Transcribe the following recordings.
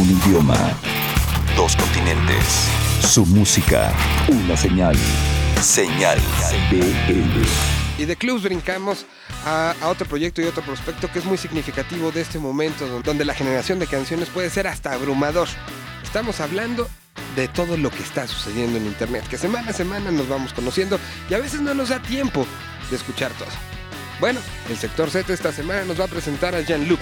Un idioma. Dos continentes. Su música. Una señal. Señal BL. Y de clubs brincamos a, otro proyecto y otro prospecto que es muy significativo de este momento, don- donde la generación de canciones puede ser hasta abrumador. Estamos hablando de todo lo que está sucediendo en Internet, que semana a semana nos vamos conociendo y a veces no nos da tiempo de escuchar todo. Bueno, el sector Z esta semana nos va a presentar a Jean Luc,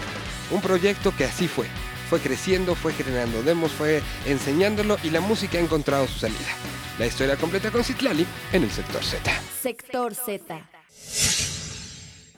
un proyecto que así fue. Fue creciendo, fue generando demos, fue enseñándolo y la música ha encontrado su salida. La historia completa con Citlali en el sector Z. Sector Z.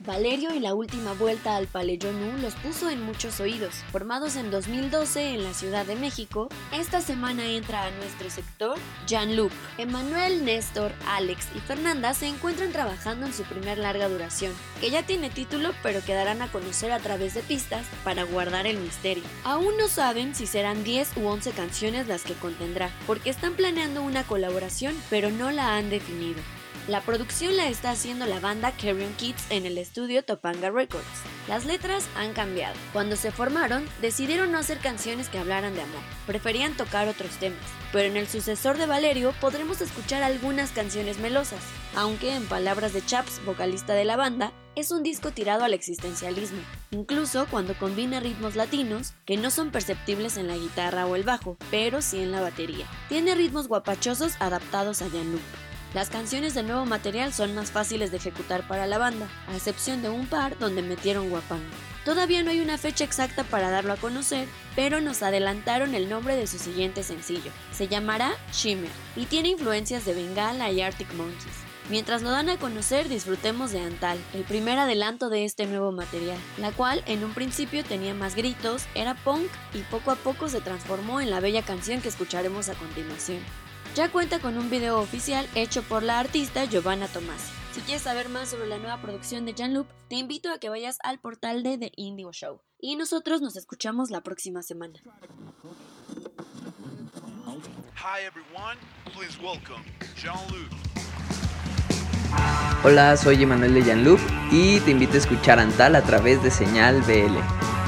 Valerio y la última vuelta al Paleyonu los puso en muchos oídos. Formados en 2012 en la Ciudad de México, esta semana entra a nuestro sector Jean-Luc. Emanuel, Néstor, Alex y Fernanda se encuentran trabajando en su primer larga duración, que ya tiene título pero que darán a conocer a través de pistas para guardar el misterio. Aún no saben si serán 10 u 11 canciones las que contendrá, porque están planeando una colaboración pero no la han definido. La producción la está haciendo la banda Carrion Kids en el estudio Topanga Records. Las letras han cambiado. Cuando se formaron, decidieron no hacer canciones que hablaran de amor, preferían tocar otros temas. Pero en el sucesor de Valerio podremos escuchar algunas canciones melosas, aunque en palabras de Chaps, vocalista de la banda, es un disco tirado al existencialismo, incluso cuando combina ritmos latinos que no son perceptibles en la guitarra o el bajo, pero sí en la batería. Tiene ritmos guapachosos adaptados a Yanup. Las canciones del nuevo material son más fáciles de ejecutar para la banda, a excepción de un par donde metieron guapango. Todavía no hay una fecha exacta para darlo a conocer, pero nos adelantaron el nombre de su siguiente sencillo. Se llamará Shimmer y tiene influencias de Bengala y Arctic Monkeys. Mientras lo dan a conocer, disfrutemos de Antal, el primer adelanto de este nuevo material, la cual en un principio tenía más gritos, era punk y poco a poco se transformó en la bella canción que escucharemos a continuación. Ya cuenta con un video oficial hecho por la artista Giovanna Tomasi. Si quieres saber más sobre la nueva producción de Jan Loop, te invito a que vayas al portal de The Indigo Show. Y nosotros nos escuchamos la próxima semana. Hi everyone, please welcome Jean-Luc. Hola, soy Emanuel de Jean-Luc y te invito a escuchar Antal a través de Señal BL.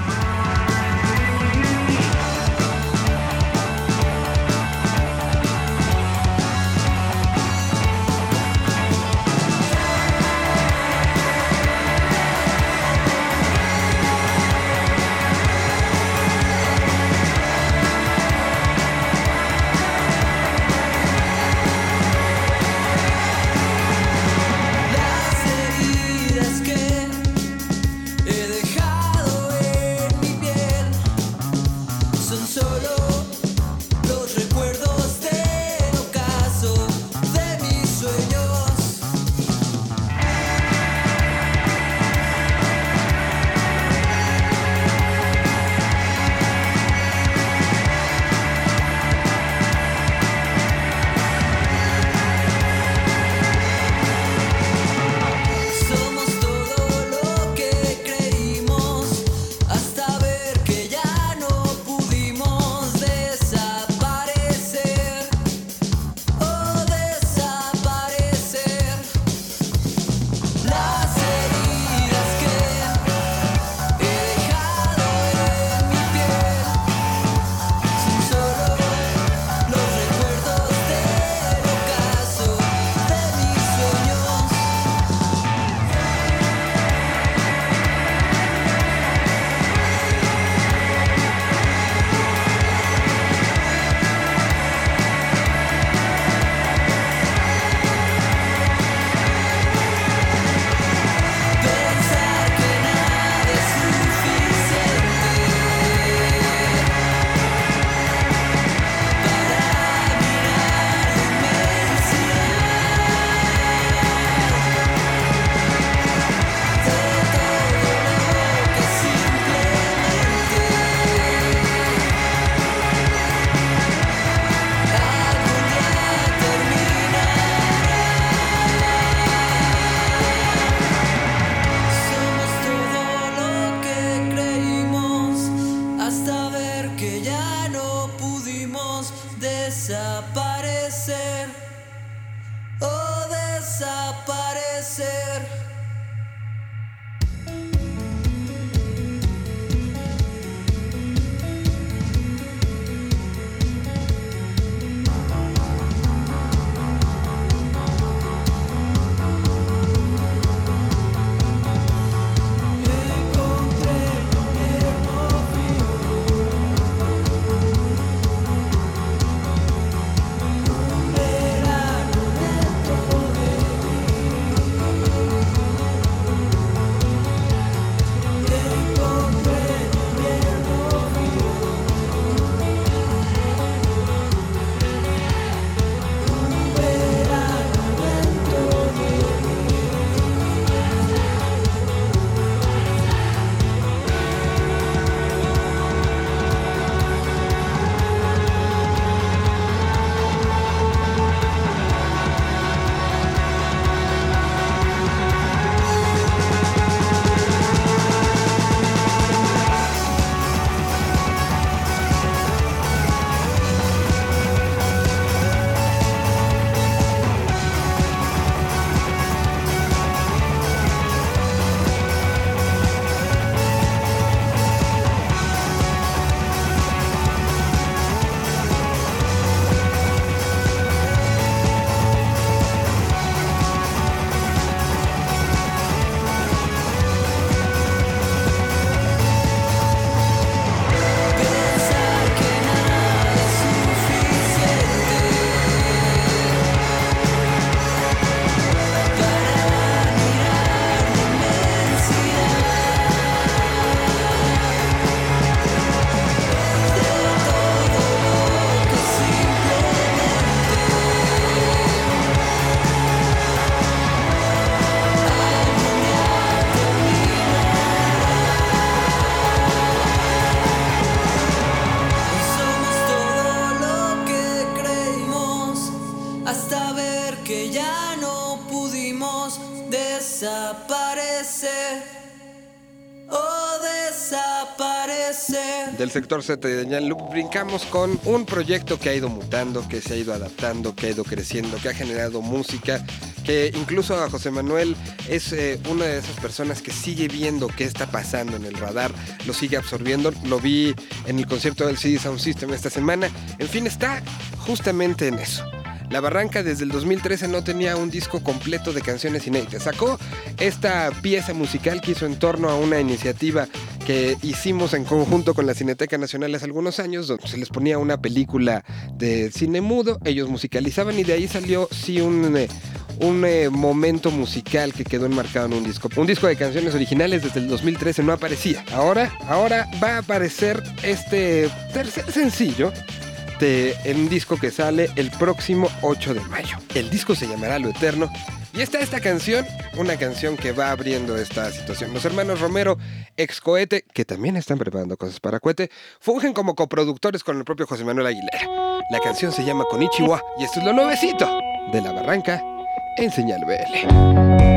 Sector Z de Jan Loop brincamos con un proyecto que ha ido mutando, que se ha ido adaptando, que ha ido creciendo, que ha generado música, que incluso a José Manuel es eh, una de esas personas que sigue viendo qué está pasando en el radar, lo sigue absorbiendo. Lo vi en el concierto del CD Sound System esta semana. En fin, está justamente en eso. La Barranca desde el 2013 no tenía un disco completo de canciones inéditas. Sacó esta pieza musical que hizo en torno a una iniciativa que hicimos en conjunto con la Cineteca Nacional hace algunos años, donde se les ponía una película de cine mudo, ellos musicalizaban y de ahí salió sí un... eh, un eh, momento musical que quedó enmarcado en un disco. Un disco de canciones originales desde el 2013 no aparecía. Ahora, ahora va a aparecer este tercer sencillo de un disco que sale el próximo 8 de mayo. El disco se llamará Lo Eterno. Y está esta canción, una canción que va abriendo esta situación. Los hermanos Romero, ex Cohete, que también están preparando cosas para Cohete, fungen como coproductores con el propio José Manuel Aguilera. La canción se llama Konichiwa y esto es lo nuevecito de La Barranca en Señal BL.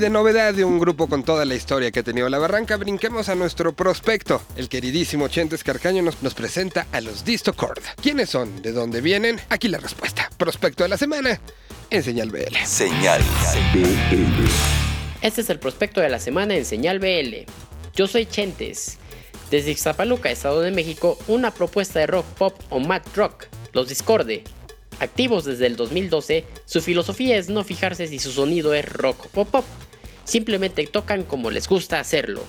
De novedad de un grupo con toda la historia que ha tenido la barranca, brinquemos a nuestro prospecto. El queridísimo Chentes Carcaño nos, nos presenta a los Distocord. ¿Quiénes son? ¿De dónde vienen? Aquí la respuesta. Prospecto de la semana en Señal BL. Señal BL. Este es el prospecto de la semana en Señal BL. Yo soy Chentes. Desde Ixtapaluca, Estado de México, una propuesta de rock pop o mad rock, los Discorde. Activos desde el 2012, su filosofía es no fijarse si su sonido es rock o pop, simplemente tocan como les gusta hacerlo.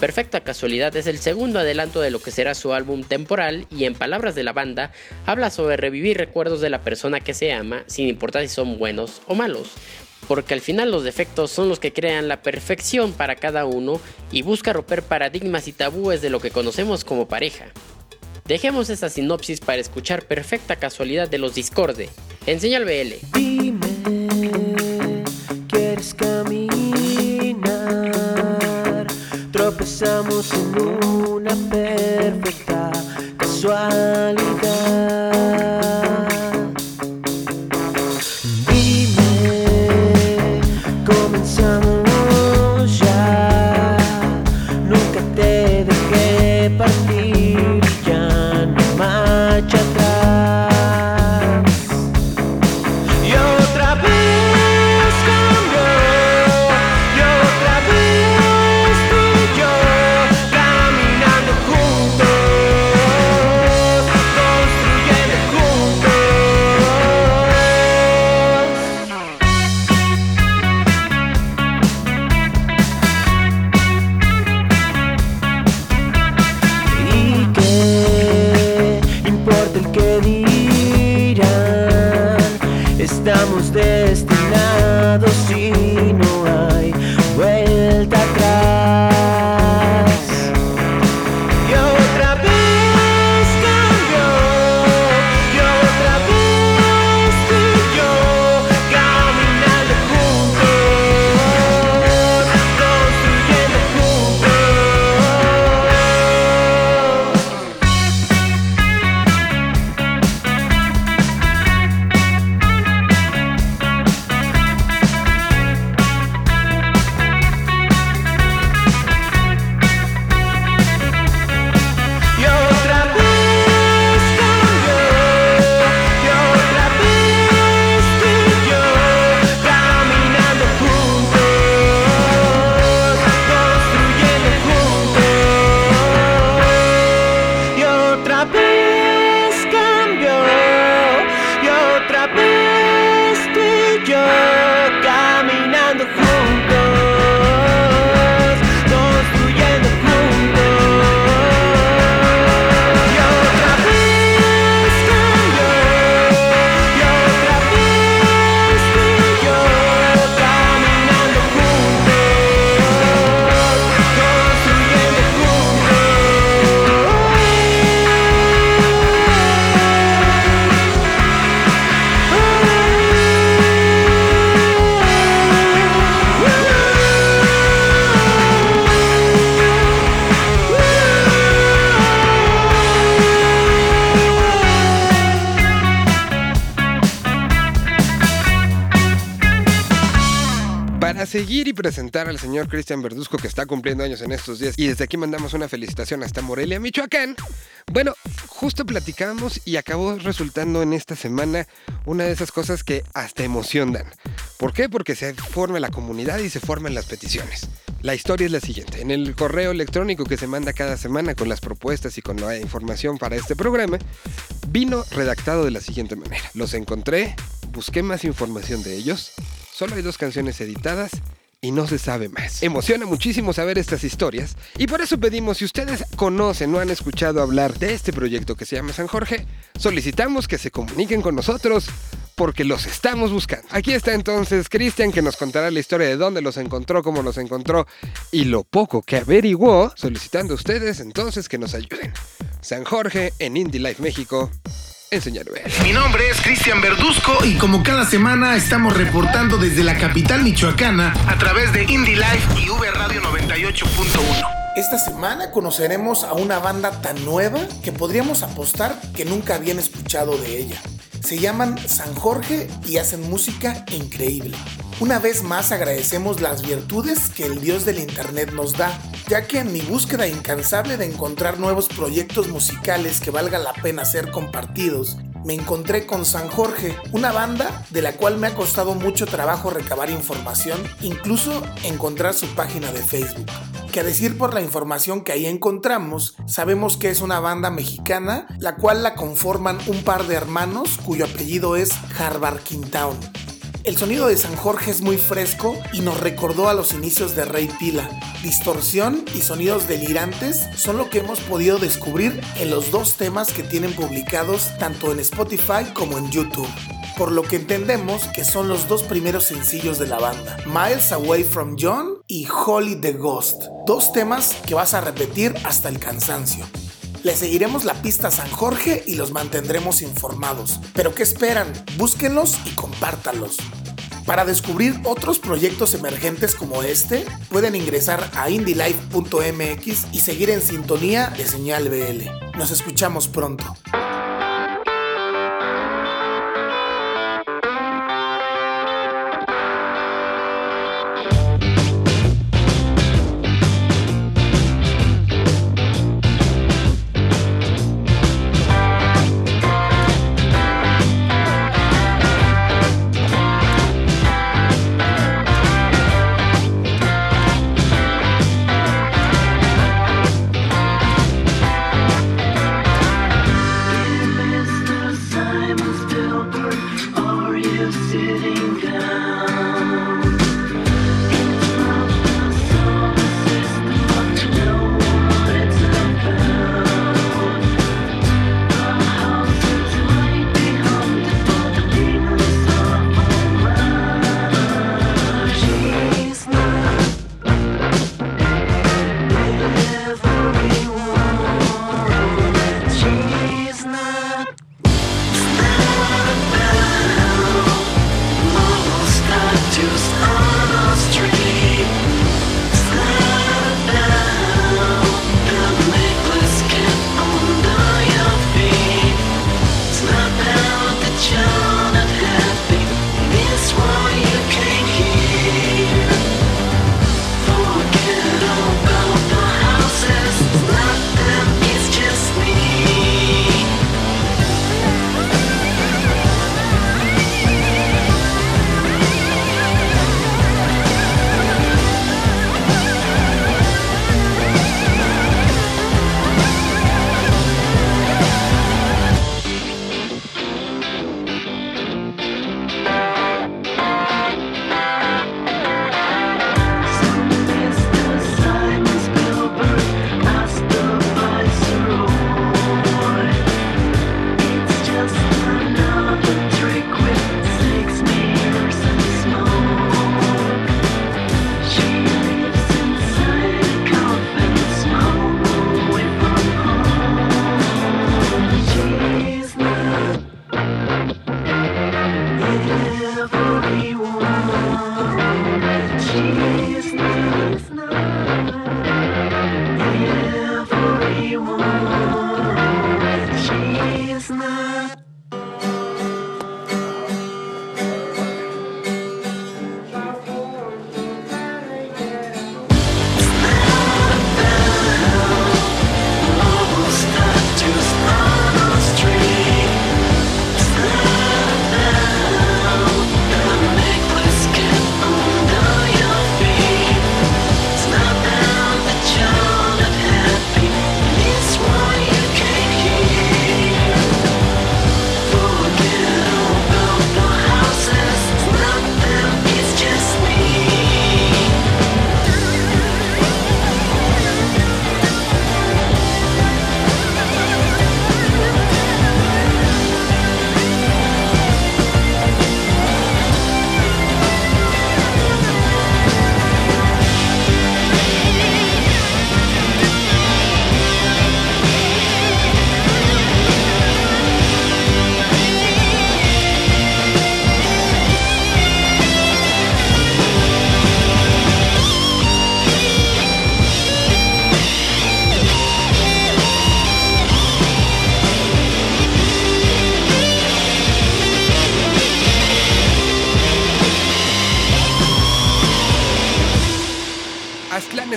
Perfecta Casualidad es el segundo adelanto de lo que será su álbum temporal y en palabras de la banda, habla sobre revivir recuerdos de la persona que se ama sin importar si son buenos o malos, porque al final los defectos son los que crean la perfección para cada uno y busca romper paradigmas y tabúes de lo que conocemos como pareja. Dejemos esta sinopsis para escuchar perfecta casualidad de los Discorde. En Señal BL. Dime, ¿quieres caminar? Tropezamos en una perfecta casualidad. Seguir y presentar al señor Cristian Verduzco que está cumpliendo años en estos días y desde aquí mandamos una felicitación hasta Morelia, Michoacán. Bueno, justo platicamos y acabó resultando en esta semana una de esas cosas que hasta emocionan. ¿Por qué? Porque se forma la comunidad y se forman las peticiones. La historia es la siguiente. En el correo electrónico que se manda cada semana con las propuestas y con la información para este programa, vino redactado de la siguiente manera. Los encontré, busqué más información de ellos, solo hay dos canciones editadas y no se sabe más. Emociona muchísimo saber estas historias y por eso pedimos, si ustedes conocen o han escuchado hablar de este proyecto que se llama San Jorge, solicitamos que se comuniquen con nosotros porque los estamos buscando. Aquí está entonces Cristian que nos contará la historia de dónde los encontró, cómo los encontró y lo poco que averiguó, solicitando a ustedes entonces que nos ayuden. San Jorge en Indie Life México. Enseñar Mi nombre es Cristian Verduzco y como cada semana estamos reportando desde la capital michoacana a través de Indie Life y V Radio 98.1. Esta semana conoceremos a una banda tan nueva que podríamos apostar que nunca habían escuchado de ella. Se llaman San Jorge y hacen música increíble. Una vez más agradecemos las virtudes que el Dios del Internet nos da, ya que en mi búsqueda incansable de encontrar nuevos proyectos musicales que valga la pena ser compartidos, me encontré con San Jorge, una banda de la cual me ha costado mucho trabajo recabar información, incluso encontrar su página de Facebook. Que a decir por la información que ahí encontramos, sabemos que es una banda mexicana, la cual la conforman un par de hermanos cuyo apellido es Harvard Town. El sonido de San Jorge es muy fresco y nos recordó a los inicios de Rey Pila. Distorsión y sonidos delirantes son lo que hemos podido descubrir en los dos temas que tienen publicados tanto en Spotify como en YouTube. Por lo que entendemos que son los dos primeros sencillos de la banda, Miles Away from John y Holy the Ghost, dos temas que vas a repetir hasta el cansancio. Le seguiremos la pista a San Jorge y los mantendremos informados. Pero ¿qué esperan? Búsquenlos y compártanlos. Para descubrir otros proyectos emergentes como este, pueden ingresar a indylife.mx y seguir en sintonía de Señal BL. Nos escuchamos pronto.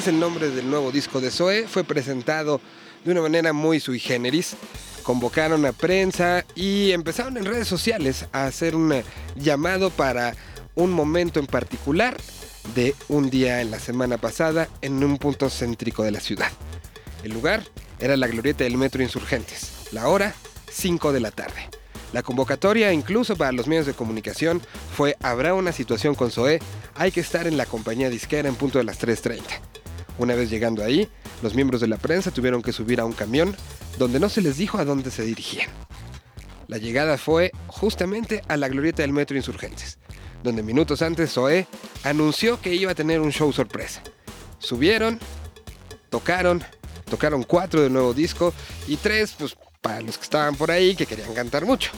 Es el nombre del nuevo disco de Zoe. Fue presentado de una manera muy sui generis. Convocaron a prensa y empezaron en redes sociales a hacer un llamado para un momento en particular de un día en la semana pasada en un punto céntrico de la ciudad. El lugar era la glorieta del Metro Insurgentes. La hora, 5 de la tarde. La convocatoria, incluso para los medios de comunicación, fue habrá una situación con Zoé, hay que estar en la compañía disquera en punto de las 3.30. Una vez llegando ahí, los miembros de la prensa tuvieron que subir a un camión donde no se les dijo a dónde se dirigían. La llegada fue justamente a la glorieta del Metro Insurgentes, donde minutos antes Zoé anunció que iba a tener un show sorpresa. Subieron, tocaron, tocaron cuatro del nuevo disco y tres, pues para los que estaban por ahí que querían cantar mucho.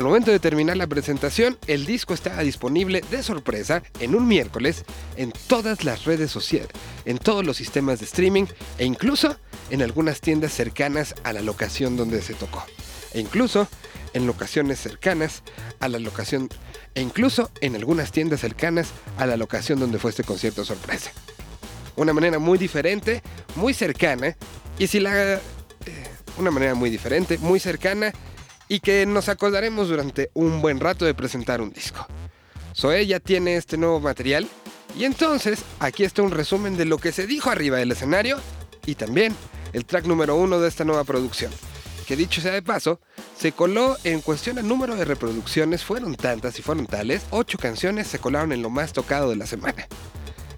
Al momento de terminar la presentación, el disco estaba disponible de sorpresa en un miércoles en todas las redes sociales, en todos los sistemas de streaming e incluso en algunas tiendas cercanas a la locación donde se tocó. E incluso en locaciones cercanas a la locación e incluso en algunas tiendas cercanas a la locación donde fue este concierto sorpresa. Una manera muy diferente, muy cercana y si la eh, una manera muy diferente, muy cercana y que nos acordaremos durante un buen rato de presentar un disco. Zoe ya tiene este nuevo material y entonces aquí está un resumen de lo que se dijo arriba del escenario y también el track número uno de esta nueva producción. Que dicho sea de paso, se coló en cuestión al número de reproducciones, fueron tantas y fueron tales, ocho canciones se colaron en lo más tocado de la semana.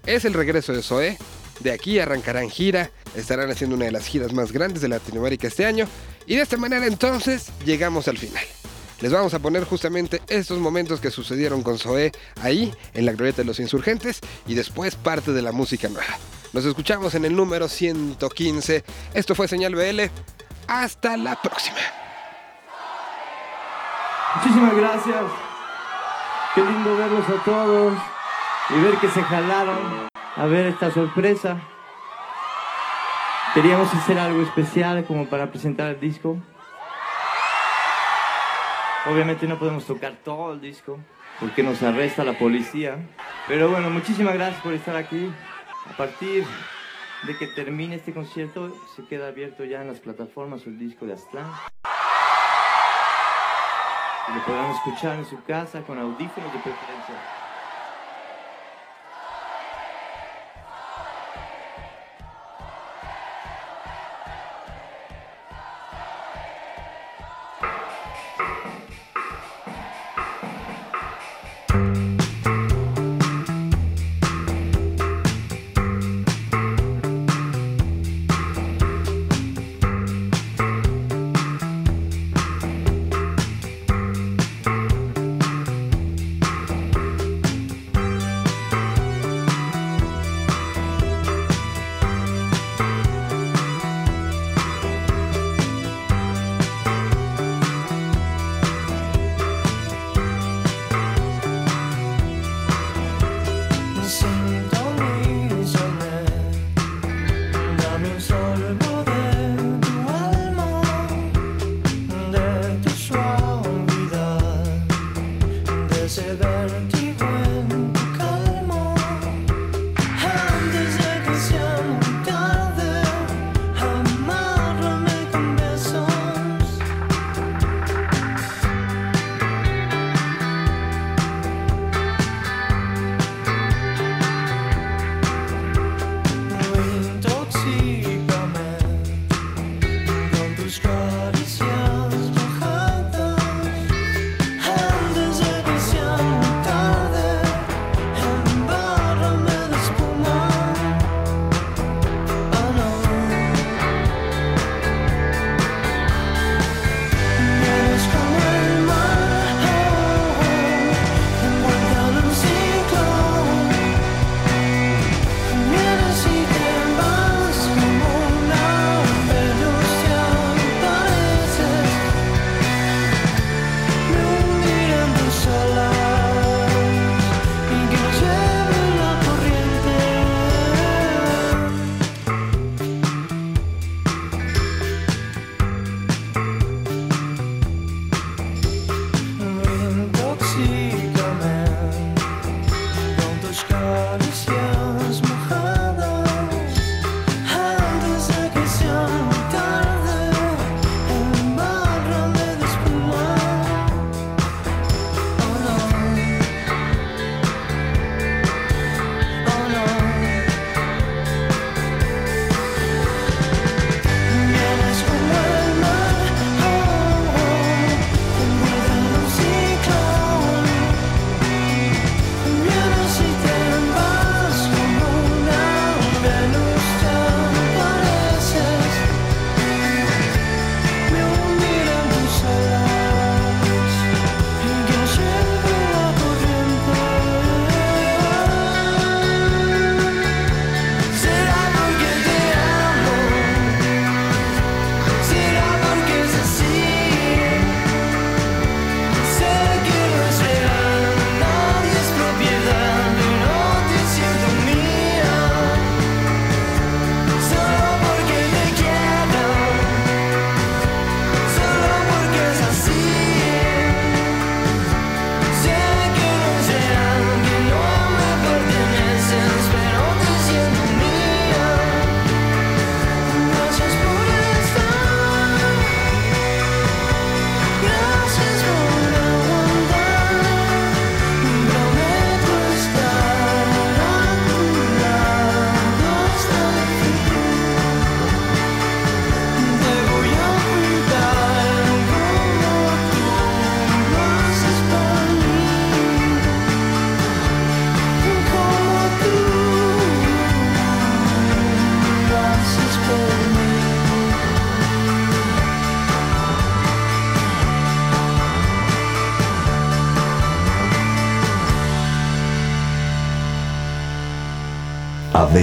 Es el regreso de Zoe, de aquí arrancarán gira, estarán haciendo una de las giras más grandes de Latinoamérica este año y de esta manera entonces llegamos al final. Les vamos a poner justamente estos momentos que sucedieron con Zoé ahí en la glorieta de los insurgentes y después parte de la música nueva. Nos escuchamos en el número 115. Esto fue Señal BL. Hasta la próxima. Muchísimas gracias. Qué lindo verlos a todos y ver que se jalaron a ver esta sorpresa. Queríamos hacer algo especial como para presentar el disco. Obviamente no podemos tocar todo el disco porque nos arresta la policía. Pero bueno, muchísimas gracias por estar aquí. A partir de que termine este concierto, se queda abierto ya en las plataformas el disco de Aztlán. Y lo podrán escuchar en su casa con audífonos de preferencia.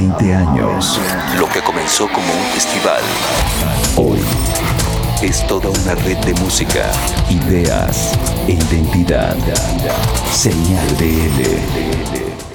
20 años. Lo que comenzó como un festival, hoy es toda una red de música, ideas e identidad. Señal BL.